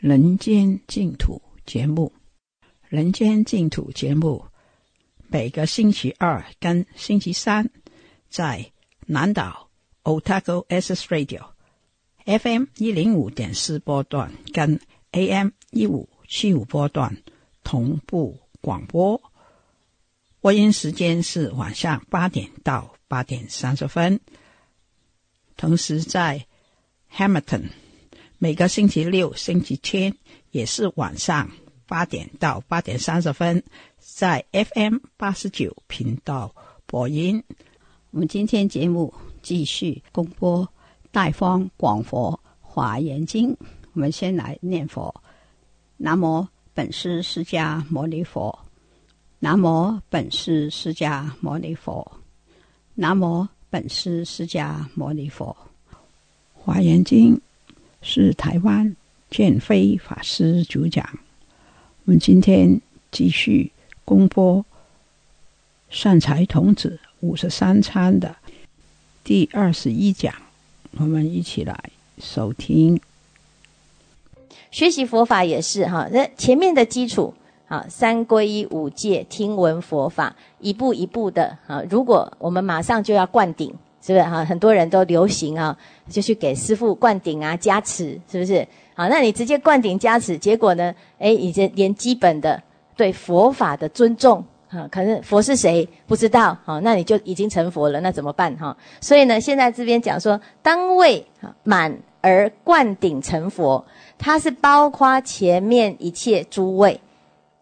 人间净土》节目。《人间净土》节目每个星期二跟星期三在南岛 Otago S Radio FM 一零五点四波段跟 AM 一五七五波段同步广播。播音时间是晚上八点到八点三十分。同时在 Hamilton 每个星期六、星期天也是晚上八点到八点三十分，在 FM 八十九频道播音。我们今天节目继续公播《大方广佛华严经》。我们先来念佛：南无本师释迦牟尼佛，南无本师释迦牟尼佛，南无本师释迦牟尼佛。《华严经》是台湾建飞法师主讲。我们今天继续公播善财童子五十三参的第二十一讲，我们一起来收听。学习佛法也是哈，那前面的基础啊，三皈依五戒，听闻佛法，一步一步的啊。如果我们马上就要灌顶。是不是哈？很多人都流行啊，就去给师傅灌顶啊、加持，是不是？好，那你直接灌顶加持，结果呢？哎，已经连基本的对佛法的尊重啊，可能佛是谁不知道，好，那你就已经成佛了，那怎么办哈？所以呢，现在这边讲说，当位满而灌顶成佛，它是包括前面一切诸位。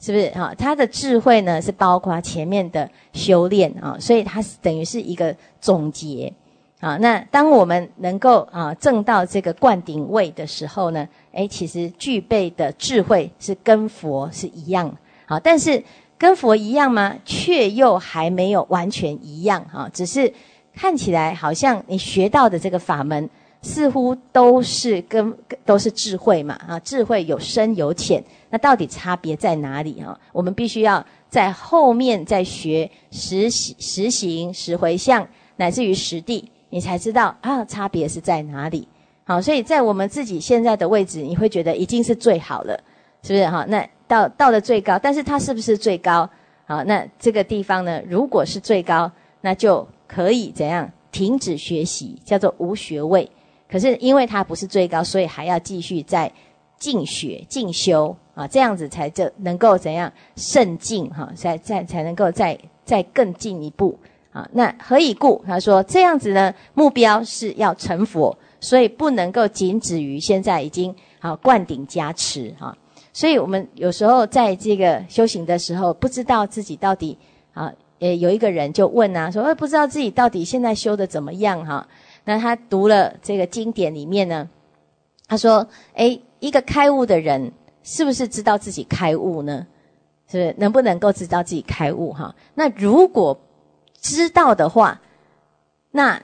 是不是哈？他的智慧呢，是包括前面的修炼啊，所以它是等于是一个总结啊。那当我们能够啊证到这个灌顶位的时候呢，诶，其实具备的智慧是跟佛是一样啊，但是跟佛一样吗？却又还没有完全一样哈，只是看起来好像你学到的这个法门。似乎都是跟都是智慧嘛啊，智慧有深有浅，那到底差别在哪里啊？我们必须要在后面再学实习、实行、实回向，乃至于实地，你才知道啊，差别是在哪里。好，所以在我们自己现在的位置，你会觉得已经是最好了，是不是哈？那到到了最高，但是它是不是最高？好，那这个地方呢，如果是最高，那就可以怎样停止学习，叫做无学位。可是，因为它不是最高，所以还要继续在进学进修啊，这样子才就能够怎样胜进哈，才才才能够再再更进一步啊。那何以故？他说这样子呢，目标是要成佛，所以不能够仅止于现在已经啊灌顶加持哈。所以我们有时候在这个修行的时候，不知道自己到底啊，呃，有一个人就问啊，说，呃，不知道自己到底现在修的怎么样哈。那他读了这个经典里面呢，他说：“哎，一个开悟的人，是不是知道自己开悟呢？是不是能不能够知道自己开悟？哈，那如果知道的话，那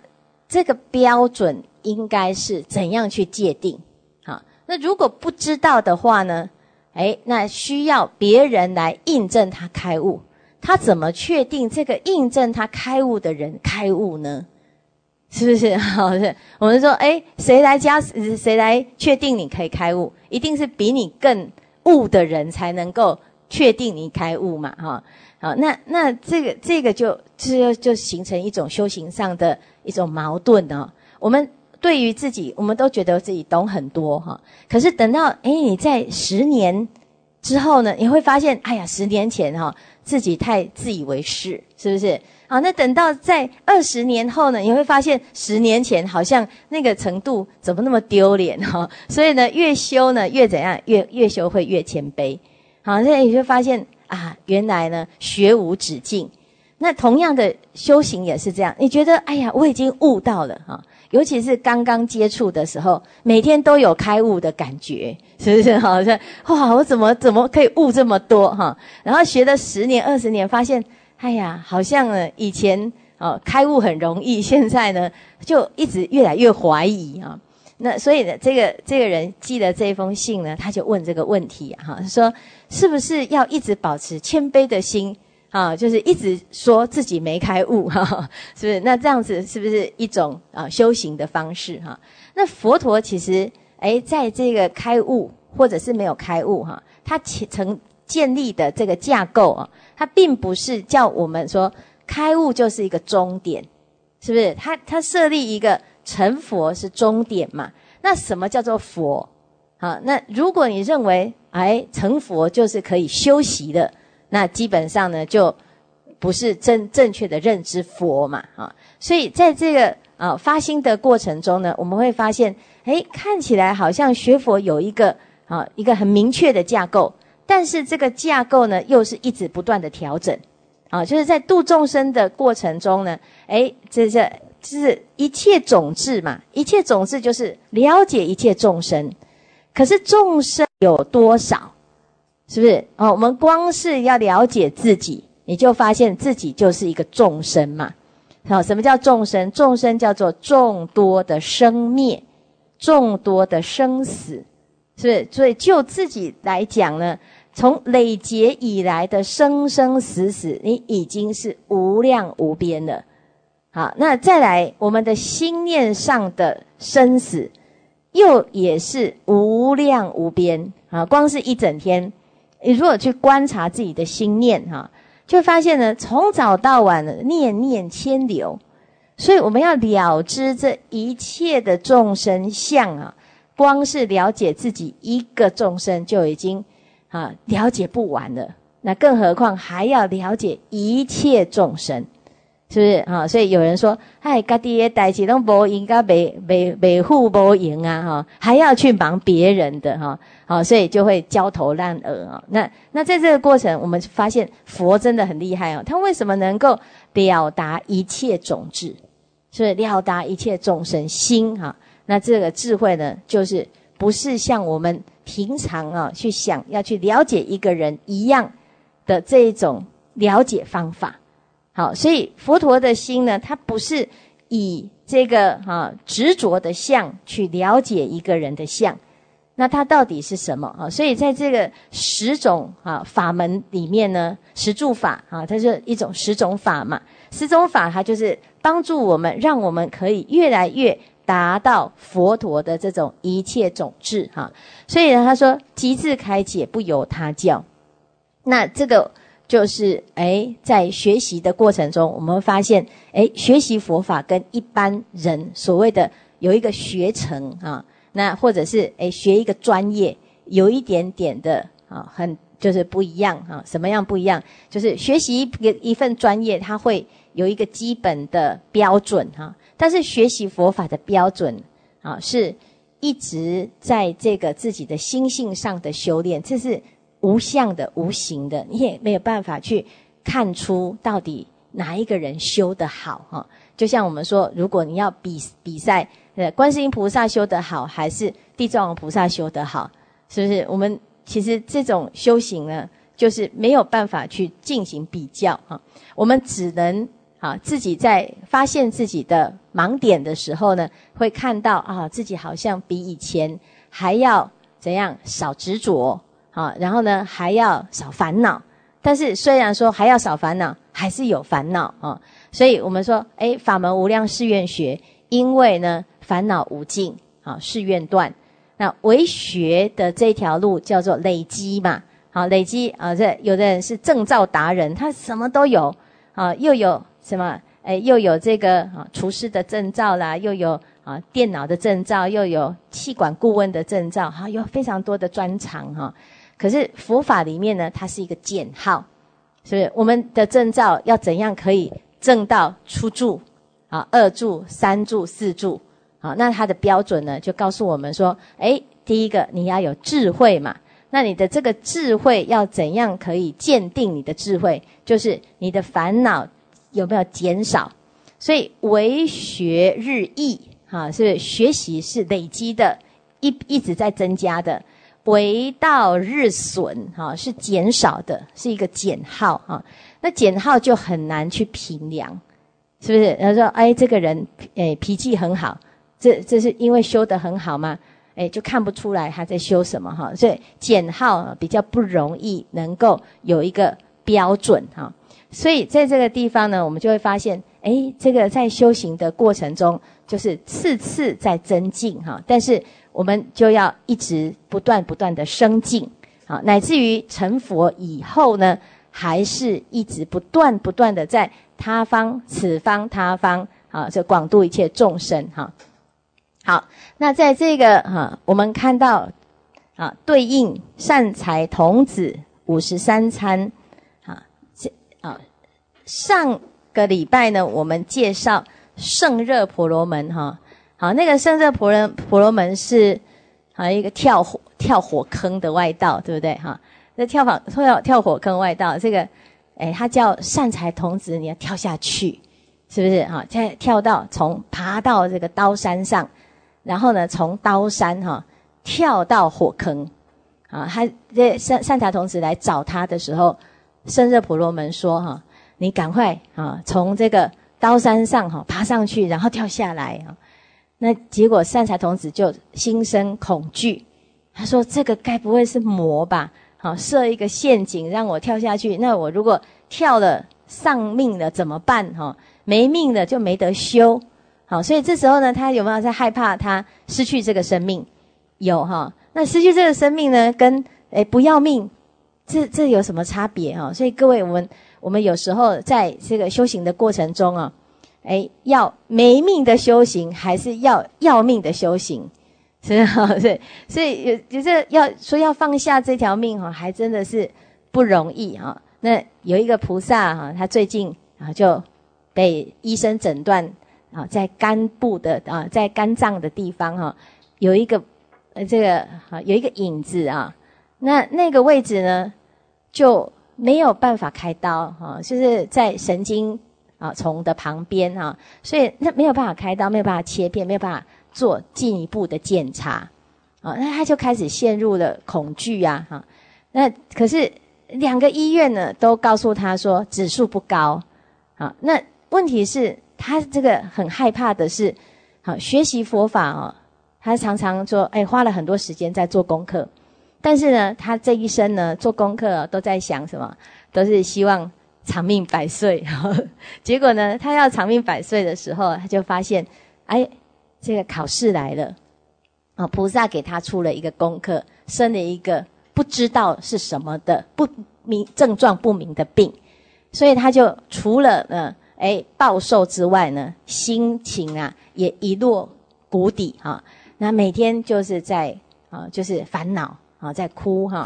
这个标准应该是怎样去界定？好，那如果不知道的话呢？哎，那需要别人来印证他开悟，他怎么确定这个印证他开悟的人开悟呢？”是不是？好是，我们说，哎，谁来加？谁来确定你可以开悟？一定是比你更悟的人才能够确定你开悟嘛？哈，好，那那这个这个就就就形成一种修行上的一种矛盾哦。我们对于自己，我们都觉得自己懂很多哈，可是等到哎你在十年之后呢，你会发现，哎呀，十年前哈自己太自以为是，是不是？好，那等到在二十年后呢，你会发现十年前好像那个程度怎么那么丢脸哈？所以呢，越修呢越怎样，越越修会越谦卑。好，所以你就发现。啊，原来呢，学无止境。那同样的修行也是这样。你觉得，哎呀，我已经悟到了哈。尤其是刚刚接触的时候，每天都有开悟的感觉，是不是？好像哇，我怎么怎么可以悟这么多哈？然后学了十年、二十年，发现，哎呀，好像呢，以前哦开悟很容易，现在呢就一直越来越怀疑啊。那所以呢，这个这个人寄了这封信呢，他就问这个问题哈，说是不是要一直保持谦卑的心啊？就是一直说自己没开悟哈，是不是？那这样子是不是一种啊修行的方式哈？那佛陀其实哎，在这个开悟或者是没有开悟哈，他曾建立的这个架构啊，它并不是叫我们说开悟就是一个终点，是不是？它它设立一个。成佛是终点嘛？那什么叫做佛？好，那如果你认为哎成佛就是可以修习的，那基本上呢就不是正正确的认知佛嘛？啊，所以在这个啊发心的过程中呢，我们会发现，哎，看起来好像学佛有一个啊一个很明确的架构，但是这个架构呢又是一直不断的调整，啊，就是在度众生的过程中呢，哎，这这。就是一切种智嘛，一切种智就是了解一切众生。可是众生有多少？是不是？哦，我们光是要了解自己，你就发现自己就是一个众生嘛。好，什么叫众生？众生叫做众多的生灭，众多的生死，是不是？所以就自己来讲呢，从累劫以来的生生死死，你已经是无量无边了。好，那再来，我们的心念上的生死，又也是无量无边啊！光是一整天，你如果去观察自己的心念哈，就发现呢，从早到晚的念念牵流，所以我们要了知这一切的众生相啊，光是了解自己一个众生就已经啊了解不完的，那更何况还要了解一切众生。是不是啊？所以有人说：“哎，家己的代志拢无应该维维维护无赢啊！哈，还要去忙别人的哈，好，所以就会焦头烂额啊。那那在这个过程，我们发现佛真的很厉害哦。他为什么能够表达一切种智？是了达一切众生心哈？那这个智慧呢，就是不是像我们平常啊去想要去了解一个人一样的这一种了解方法。”好，所以佛陀的心呢，他不是以这个啊执着的相去了解一个人的相，那他到底是什么啊？所以在这个十种啊法门里面呢，十住法啊，它是一种十种法嘛。十种法它就是帮助我们，让我们可以越来越达到佛陀的这种一切种智哈。所以呢，他说极致开解不由他教，那这个。就是哎，在学习的过程中，我们发现，哎，学习佛法跟一般人所谓的有一个学程啊，那或者是哎学一个专业，有一点点的啊，很就是不一样啊。什么样不一样？就是学习一一份专业，它会有一个基本的标准哈，但是学习佛法的标准啊，是一直在这个自己的心性上的修炼，这是。无相的、无形的，你也没有办法去看出到底哪一个人修得好哈。就像我们说，如果你要比比赛，呃，观世音菩萨修得好，还是地藏王菩萨修得好，是不是？我们其实这种修行呢，就是没有办法去进行比较哈。我们只能啊，自己在发现自己的盲点的时候呢，会看到啊，自己好像比以前还要怎样少执着。啊，然后呢，还要少烦恼。但是虽然说还要少烦恼，还是有烦恼啊。所以我们说，哎，法门无量誓愿学，因为呢，烦恼无尽啊，誓愿断。那为学的这条路叫做累积嘛，好累积啊，这有的人是证照达人，他什么都有啊，又有什么哎，又有这个啊厨师的证照啦，又有啊电脑的证照，又有气管顾问的证照，哈，有非常多的专长哈。可是佛法里面呢，它是一个减号，是不是？我们的证照要怎样可以证到初住啊、二住、三住、四住？好，那它的标准呢，就告诉我们说，诶，第一个你要有智慧嘛。那你的这个智慧要怎样可以鉴定你的智慧？就是你的烦恼有没有减少？所以为学日益，哈，是学习是累积的，一一直在增加的。为道日损，哈，是减少的，是一个减号，哈。那减号就很难去评量，是不是？他说，哎，这个人，哎，脾气很好，这这是因为修得很好吗？哎，就看不出来他在修什么，哈。所以减号比较不容易能够有一个标准，哈。所以在这个地方呢，我们就会发现，哎，这个在修行的过程中，就是次次在增进，哈。但是我们就要一直不断不断的升进，啊，乃至于成佛以后呢，还是一直不断不断的在他方、此方、他方，啊，这广度一切众生，哈。好，那在这个哈，我们看到啊，对应善财童子五十三参，这啊，上个礼拜呢，我们介绍圣热婆罗门，哈。好，那个圣热婆罗婆罗门是啊一个跳火跳火坑的外道，对不对？哈，那跳火跳跳火坑外道，这个哎，他叫善财童子，你要跳下去，是不是？哈，再跳到从爬到这个刀山上，然后呢，从刀山哈跳到火坑，啊，他这善善财童子来找他的时候，圣热婆罗门说：哈，你赶快啊，从这个刀山上哈爬上去，然后跳下来啊。那结果善财童子就心生恐惧，他说：“这个该不会是魔吧？好，设一个陷阱让我跳下去。那我如果跳了丧命了怎么办？哈，没命了就没得修。好，所以这时候呢，他有没有在害怕他失去这个生命？有哈。那失去这个生命呢，跟诶不要命，这这有什么差别哈？所以各位，我们我们有时候在这个修行的过程中啊。哎，要没命的修行，还是要要命的修行？是哈，对，所以有就是要说要放下这条命哈，还真的是不容易哈。那有一个菩萨哈，他最近啊就被医生诊断啊，在肝部的啊，在肝脏的地方哈，有一个呃这个啊有一个影子啊，那那个位置呢就没有办法开刀哈，就是在神经。啊，虫的旁边哈，所以那没有办法开刀，没有办法切片，没有办法做进一步的检查，啊，那他就开始陷入了恐惧呀，哈，那可是两个医院呢都告诉他说指数不高，啊，那问题是他这个很害怕的是，好学习佛法哦，他常常说，哎，花了很多时间在做功课，但是呢，他这一生呢做功课都在想什么，都是希望。长命百岁，结果呢？他要长命百岁的时候，他就发现，哎，这个考试来了，啊，菩萨给他出了一个功课，生了一个不知道是什么的不明症状不明的病，所以他就除了呢，哎，暴瘦之外呢，心情啊也一落谷底哈。那每天就是在啊，就是烦恼啊，在哭哈。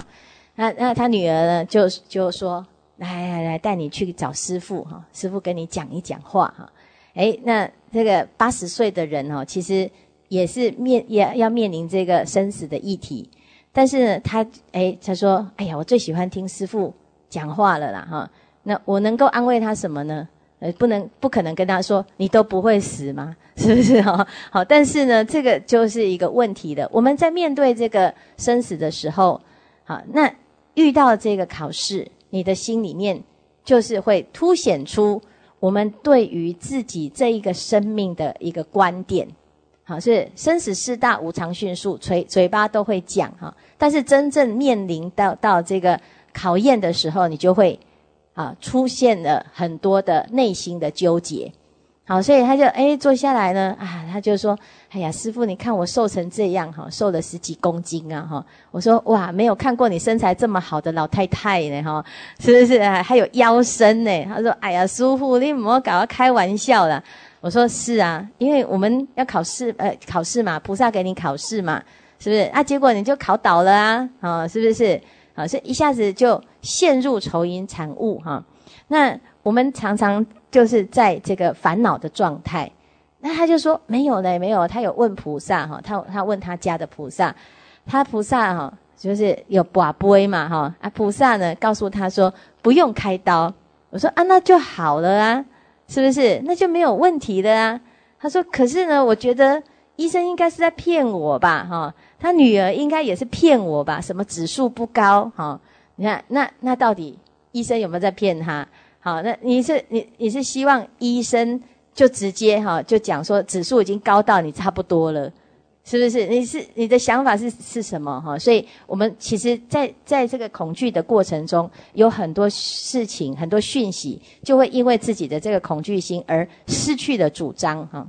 那那他女儿呢，就就说。来来来，带你去找师傅哈，师傅跟你讲一讲话哈。哎，那这个八十岁的人哦，其实也是面也要面临这个生死的议题。但是呢，他哎，他说：“哎呀，我最喜欢听师傅讲话了啦哈。”那我能够安慰他什么呢？呃，不能不可能跟他说你都不会死吗？是不是 哈？好，但是呢，这个就是一个问题的。我们在面对这个生死的时候，好，那遇到这个考试。你的心里面就是会凸显出我们对于自己这一个生命的一个观点，好是生死事大无常迅速，嘴嘴巴都会讲哈，但是真正面临到到这个考验的时候，你就会啊出现了很多的内心的纠结，好，所以他就哎坐下来呢，啊，他就说，哎呀，师傅，你看我瘦成这样哈，瘦了十几公斤啊哈。我说哇，没有看过你身材这么好的老太太呢哈，是不是？还有腰身呢？他说，哎呀，师傅，你莫搞我开玩笑啦。我说是啊，因为我们要考试，呃，考试嘛，菩萨给你考试嘛，是不是？啊，结果你就考倒了啊，啊，是不是？啊，是一下子就陷入愁云惨雾哈。那我们常常。就是在这个烦恼的状态，那他就说没有嘞，没有。他有问菩萨哈，他他问他家的菩萨，他菩萨哈就是有把杯嘛哈啊，菩萨呢告诉他说不用开刀。我说啊，那就好了啊，是不是？那就没有问题的啊。他说可是呢，我觉得医生应该是在骗我吧哈，他女儿应该也是骗我吧？什么指数不高哈？你看那那到底医生有没有在骗他？好，那你是你你是希望医生就直接哈就讲说指数已经高到你差不多了，是不是？你是你的想法是是什么哈？所以我们其实，在在这个恐惧的过程中，有很多事情、很多讯息，就会因为自己的这个恐惧心而失去了主张哈。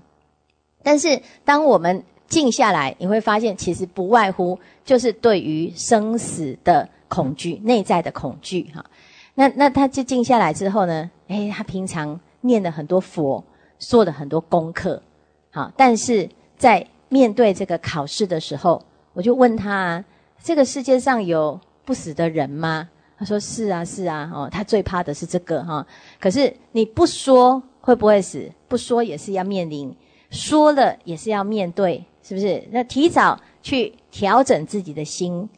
但是当我们静下来，你会发现，其实不外乎就是对于生死的恐惧、内在的恐惧哈。那那他就静下来之后呢？诶，他平常念了很多佛，做了很多功课，好，但是在面对这个考试的时候，我就问他：这个世界上有不死的人吗？他说：是啊，是啊，哦，他最怕的是这个哈。可是你不说会不会死？不说也是要面临，说了也是要面对，是不是？那提早去调整自己的心，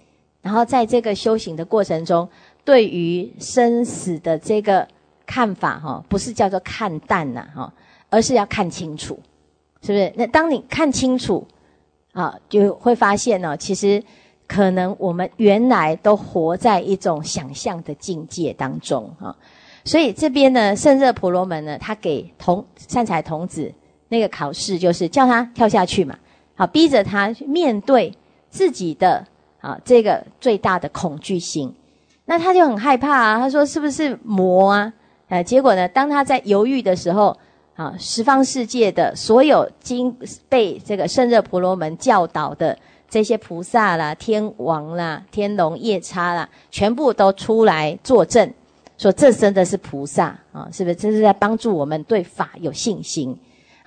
然后在这个修行的过程中。对于生死的这个看法，哈，不是叫做看淡呐，哈，而是要看清楚，是不是？那当你看清楚，啊，就会发现呢，其实可能我们原来都活在一种想象的境界当中，哈。所以这边呢，圣热婆罗门呢，他给童善财童子那个考试，就是叫他跳下去嘛，好，逼着他面对自己的啊这个最大的恐惧心。那他就很害怕啊，他说是不是魔啊？呃，结果呢，当他在犹豫的时候，啊，十方世界的所有经被这个圣热婆罗门教导的这些菩萨啦、天王啦、天龙夜叉啦，全部都出来作证，说这真的是菩萨啊，是不是？这是在帮助我们对法有信心。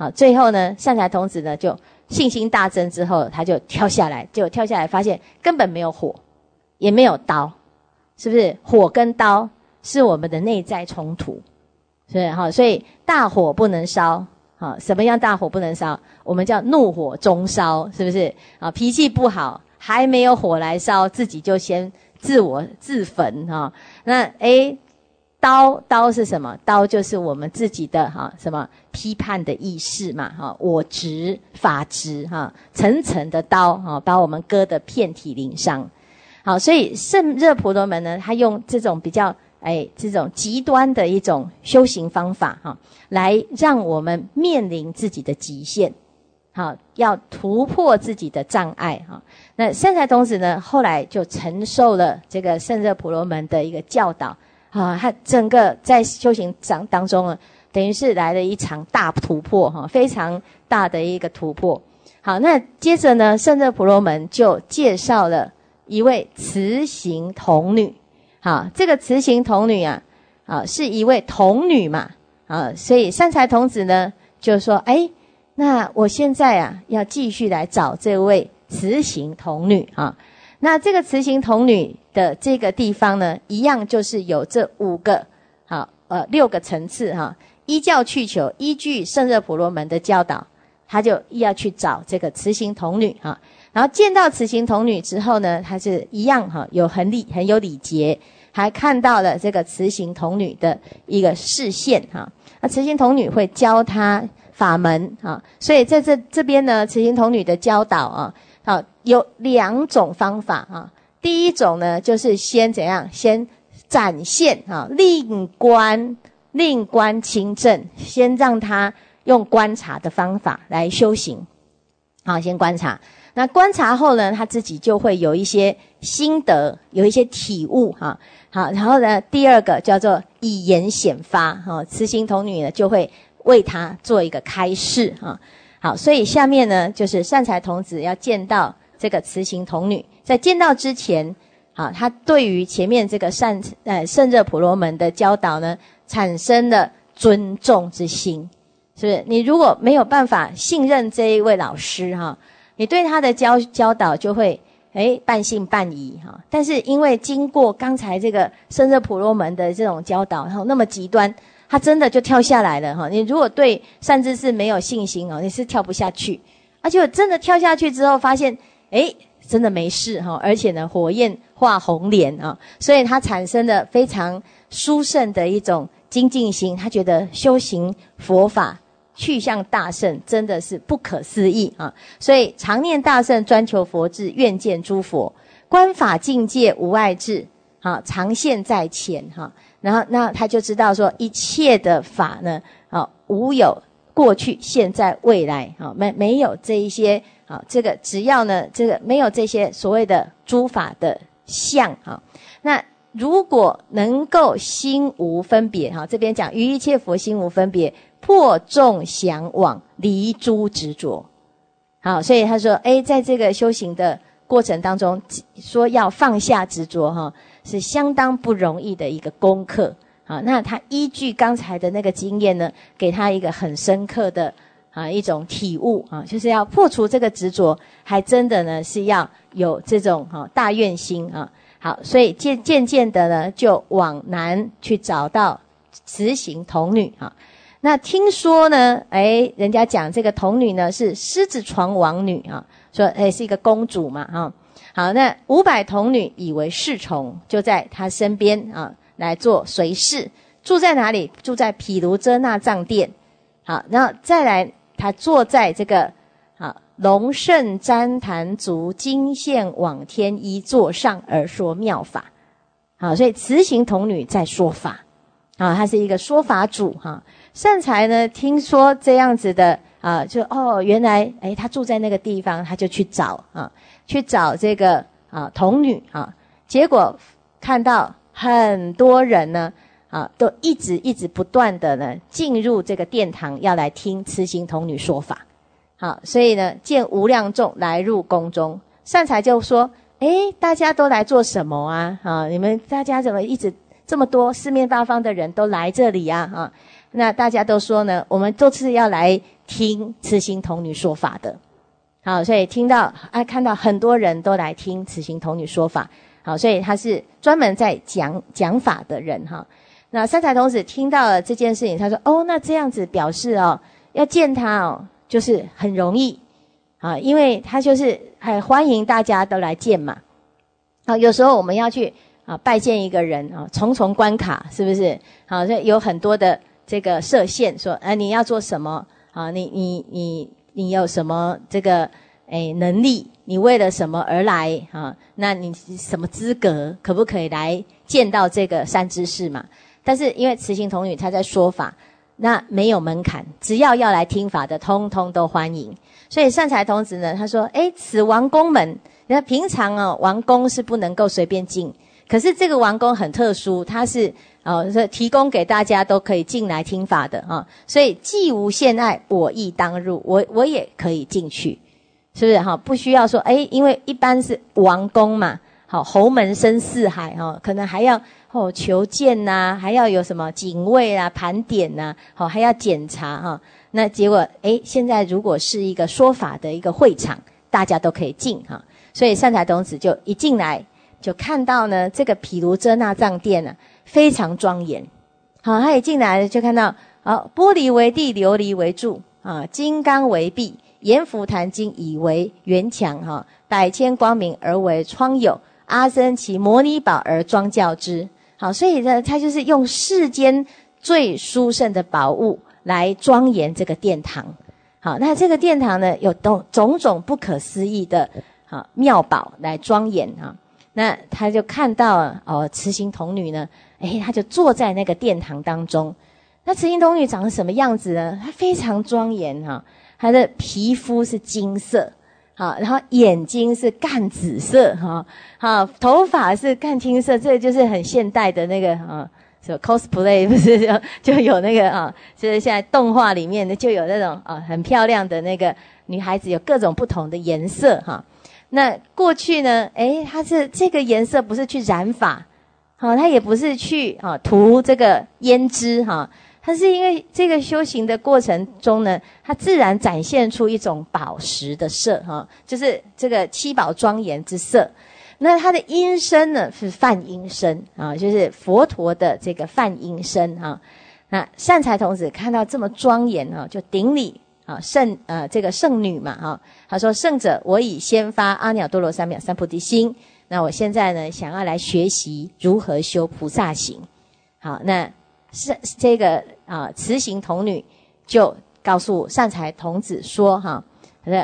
好，最后呢，善财童子呢就信心大增之后，他就跳下来，就跳下来发现根本没有火，也没有刀。是不是火跟刀是我们的内在冲突？是哈，所以大火不能烧，好，什么样大火不能烧？我们叫怒火中烧，是不是？啊，脾气不好，还没有火来烧，自己就先自我自焚哈。那诶，刀刀是什么？刀就是我们自己的哈，什么批判的意识嘛？哈，我执法执哈，层层的刀哈，把我们割得遍体鳞伤。好，所以圣热婆罗门呢，他用这种比较哎，这种极端的一种修行方法哈，来让我们面临自己的极限，好，要突破自己的障碍哈。那圣财童子呢，后来就承受了这个圣热婆罗门的一个教导啊，他整个在修行当当中呢，等于是来了一场大突破哈，非常大的一个突破。好，那接着呢，圣者婆罗门就介绍了。一位雌形童女，好，这个雌形童女啊，啊，是一位童女嘛，啊，所以善财童子呢就说，哎，那我现在啊要继续来找这位雌形童女啊，那这个雌形童女的这个地方呢，一样就是有这五个，好，呃，六个层次哈，依教去求，依据圣热婆罗门的教导，他就要去找这个雌形童女哈。然后见到雌形童女之后呢，他是一样哈，有很礼很有礼节，还看到了这个雌形童女的一个视线哈。那雌形童女会教他法门啊，所以在这这边呢，雌形童女的教导啊，好有两种方法啊。第一种呢，就是先怎样，先展现啊，令观令观清正，先让他用观察的方法来修行，好，先观察。那观察后呢，他自己就会有一些心得，有一些体悟哈。好，然后呢，第二个叫做以言显发哈，慈心童女呢就会为他做一个开示哈。好，所以下面呢，就是善财童子要见到这个慈行童女，在见到之前，好，他对于前面这个善呃圣热婆罗门的教导呢，产生了尊重之心，是不是？你如果没有办法信任这一位老师哈，你对他的教教导就会诶半信半疑哈。但是因为经过刚才这个圣热婆罗门的这种教导，然后那么极端。他真的就跳下来了哈！你如果对善知识没有信心哦，你是跳不下去。而且我真的跳下去之后，发现哎，真的没事哈！而且呢，火焰化红莲啊，所以他产生了非常殊胜的一种精进心。他觉得修行佛法去向大圣，真的是不可思议啊！所以常念大圣，专求佛智，愿见诸佛，观法境界无碍智，好常现在前哈。然后，那他就知道说，一切的法呢，啊，无有过去、现在、未来，啊，没没有这一些，啊，这个只要呢，这个没有这些所谓的诸法的相，啊，那如果能够心无分别，哈，这边讲于一切佛心无分别，破众向往，离诸执着，好，所以他说，哎，在这个修行的过程当中，说要放下执着，哈。是相当不容易的一个功课啊！那他依据刚才的那个经验呢，给他一个很深刻的啊一种体悟啊，就是要破除这个执着，还真的呢是要有这种哈大愿心啊。好，所以渐渐渐的呢，就往南去找到慈行童女啊。那听说呢，哎，人家讲这个童女呢是狮子床王女啊，说哎是一个公主嘛哈。好，那五百童女以为侍从，就在他身边啊，来做随侍。住在哪里？住在毗卢遮那藏殿。好，然后再来，他坐在这个啊龙胜旃檀足金线往天一座上而说妙法。好，所以慈行童女在说法。啊，他是一个说法主哈。善财呢，听说这样子的啊，就哦，原来哎，他住在那个地方，他就去找啊。去找这个啊童女啊，结果看到很多人呢啊，都一直一直不断的呢进入这个殿堂，要来听慈行童女说法。好，所以呢见无量众来入宫中，善财就说：哎，大家都来做什么啊？啊，你们大家怎么一直这么多四面八方的人都来这里啊？啊，那大家都说呢，我们都是要来听慈行童女说法的。好，所以听到啊，看到很多人都来听此行童女说法。好，所以他是专门在讲讲法的人哈。那三才童子听到了这件事情，他说：“哦，那这样子表示哦，要见他哦，就是很容易啊，因为他就是很欢迎大家都来见嘛。好，有时候我们要去啊拜见一个人啊，重重关卡是不是？好，所以有很多的这个设限，说哎你要做什么啊？你你你。”你有什么这个诶能力？你为了什么而来啊？那你什么资格？可不可以来见到这个善知识嘛？但是因为慈行童女她在说法，那没有门槛，只要要来听法的，通通都欢迎。所以善财童子呢，他说：诶，此王宫门，那平常哦，王宫是不能够随便进，可是这个王宫很特殊，它是。哦，是提供给大家都可以进来听法的啊，所以既无限爱，我亦当入，我我也可以进去，是不是哈？不需要说，哎，因为一般是王宫嘛，好，侯门深似海哈，可能还要哦求见呐，还要有什么警卫啊、盘点呐，好，还要检查哈。那结果，哎，现在如果是一个说法的一个会场，大家都可以进哈，所以善财童子就一进来就看到呢，这个毗卢遮那藏殿呢。非常庄严，好，他一进来就看到，好，玻璃为地，琉璃为柱，啊，金刚为壁，阎浮檀经以为圆墙，哈，百千光明而为窗牖，阿僧祇摩尼宝而装教之，好，所以呢，他就是用世间最殊胜的宝物来庄严这个殿堂，好，那这个殿堂呢，有种种种不可思议的，好妙宝来庄严啊，那他就看到哦，慈心童女呢。哎，他就坐在那个殿堂当中。那慈心童女长什么样子呢？她非常庄严哈，她的皮肤是金色，好，然后眼睛是淡紫色哈，好，头发是淡青色，这就是很现代的那个啊是 cosplay 不是就就有那个啊，就是现在动画里面的就有那种啊很漂亮的那个女孩子，有各种不同的颜色哈。那过去呢，诶，它是这个颜色不是去染发，好，它也不是去啊涂这个胭脂哈，它是因为这个修行的过程中呢，它自然展现出一种宝石的色哈，就是这个七宝庄严之色。那它的音声呢是梵音声啊，就是佛陀的这个梵音声啊。那善财童子看到这么庄严啊，就顶礼啊圣呃这个圣女嘛哈。他说：“圣者，我已先发阿耨多罗三藐三菩提心。那我现在呢，想要来学习如何修菩萨行。好，那是这个啊慈行童女就告诉善财童子说哈，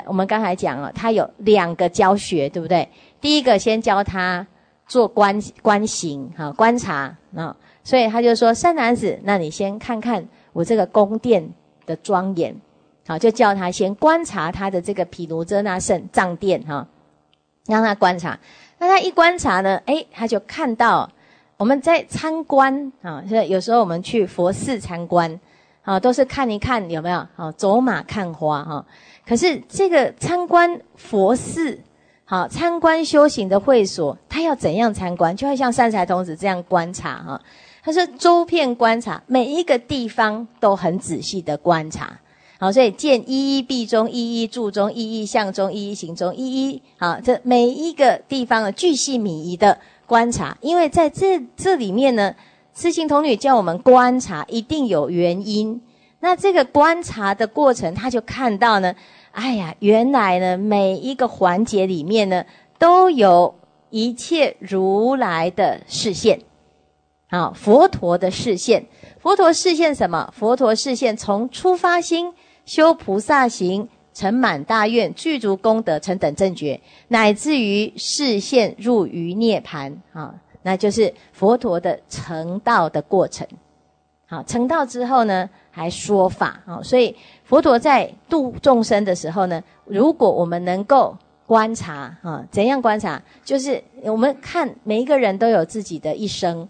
我们刚才讲了，他有两个教学，对不对？”第一个先教他做观观行哈观察啊，所以他就说善男子，那你先看看我这个宫殿的庄严，好就叫他先观察他的这个毗卢遮那圣藏殿哈，让他观察。那他一观察呢，诶，他就看到我们在参观啊，所以有时候我们去佛寺参观啊，都是看一看有没有啊，走马看花哈。可是这个参观佛寺。好，参观修行的会所，他要怎样参观？就会像善财童子这样观察哈。他说周遍观察，每一个地方都很仔细的观察。好，所以见一一必中，一一住中，一一向中，一一行中，一一好，这每一个地方的巨细靡遗的观察，因为在这这里面呢，痴情童女叫我们观察，一定有原因。那这个观察的过程，他就看到呢。哎呀，原来呢，每一个环节里面呢，都有一切如来的视线，啊，佛陀的视线。佛陀视线什么？佛陀视线从出发心修菩萨行，成满大愿，具足功德，成等正觉，乃至于视线入于涅盘啊，那就是佛陀的成道的过程。好，成道之后呢，还说法啊，所以。佛陀在度众生的时候呢，如果我们能够观察啊，怎样观察？就是我们看每一个人都有自己的一生，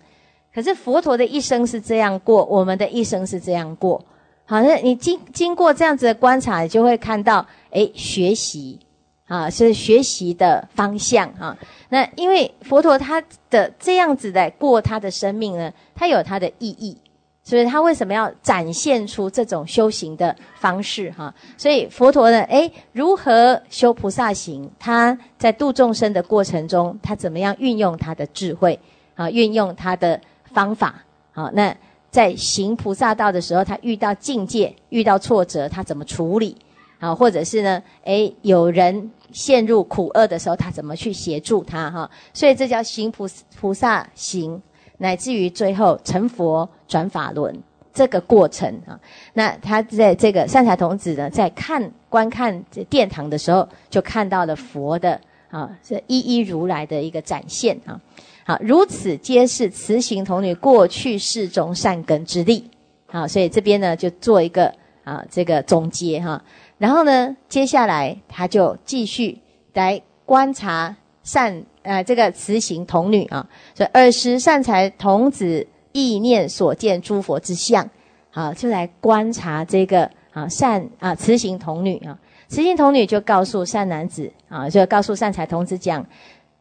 可是佛陀的一生是这样过，我们的一生是这样过。好，那你经经过这样子的观察，你就会看到，诶，学习啊，是学习的方向啊。那因为佛陀他的这样子的过他的生命呢，他有他的意义。所以他为什么要展现出这种修行的方式？哈，所以佛陀呢，诶，如何修菩萨行？他在度众生的过程中，他怎么样运用他的智慧？啊，运用他的方法？好，那在行菩萨道的时候，他遇到境界、遇到挫折，他怎么处理？啊，或者是呢，诶，有人陷入苦厄的时候，他怎么去协助他？哈，所以这叫行菩菩萨行。乃至于最后成佛转法轮这个过程啊，那他在这个善财童子呢，在看观看这殿堂的时候，就看到了佛的啊，是一一如来的一个展现啊，好，如此皆是慈行童女过去世中善根之力，好，所以这边呢就做一个啊这个总结哈，然后呢接下来他就继续来观察善。呃，这个慈行童女啊，所以尔时善财童子意念所见诸佛之相，好，就来观察这个啊善啊慈行童女啊，慈行童女就告诉善男子啊，就告诉善财童子讲，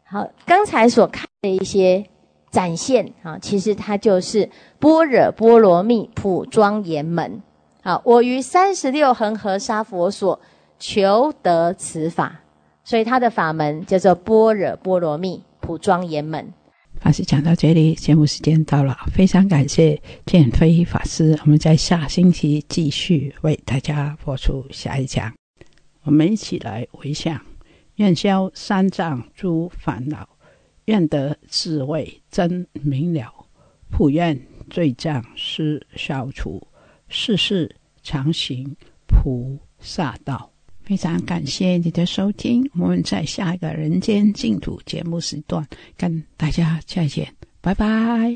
好，刚才所看的一些展现啊，其实它就是般若波罗蜜普庄严门，好，我于三十六恒河沙佛所求得此法。所以他的法门叫做般若波罗蜜普庄严门。法师讲到这里，节目时间到了，非常感谢建飞法师。我们在下星期继续为大家播出下一讲。我们一起来回想：愿消三障诸烦恼，愿得智慧真明了，普愿罪障失消除，世世常行菩萨道。非常感谢你的收听，我们在下一个人间净土节目时段跟大家再见，拜拜。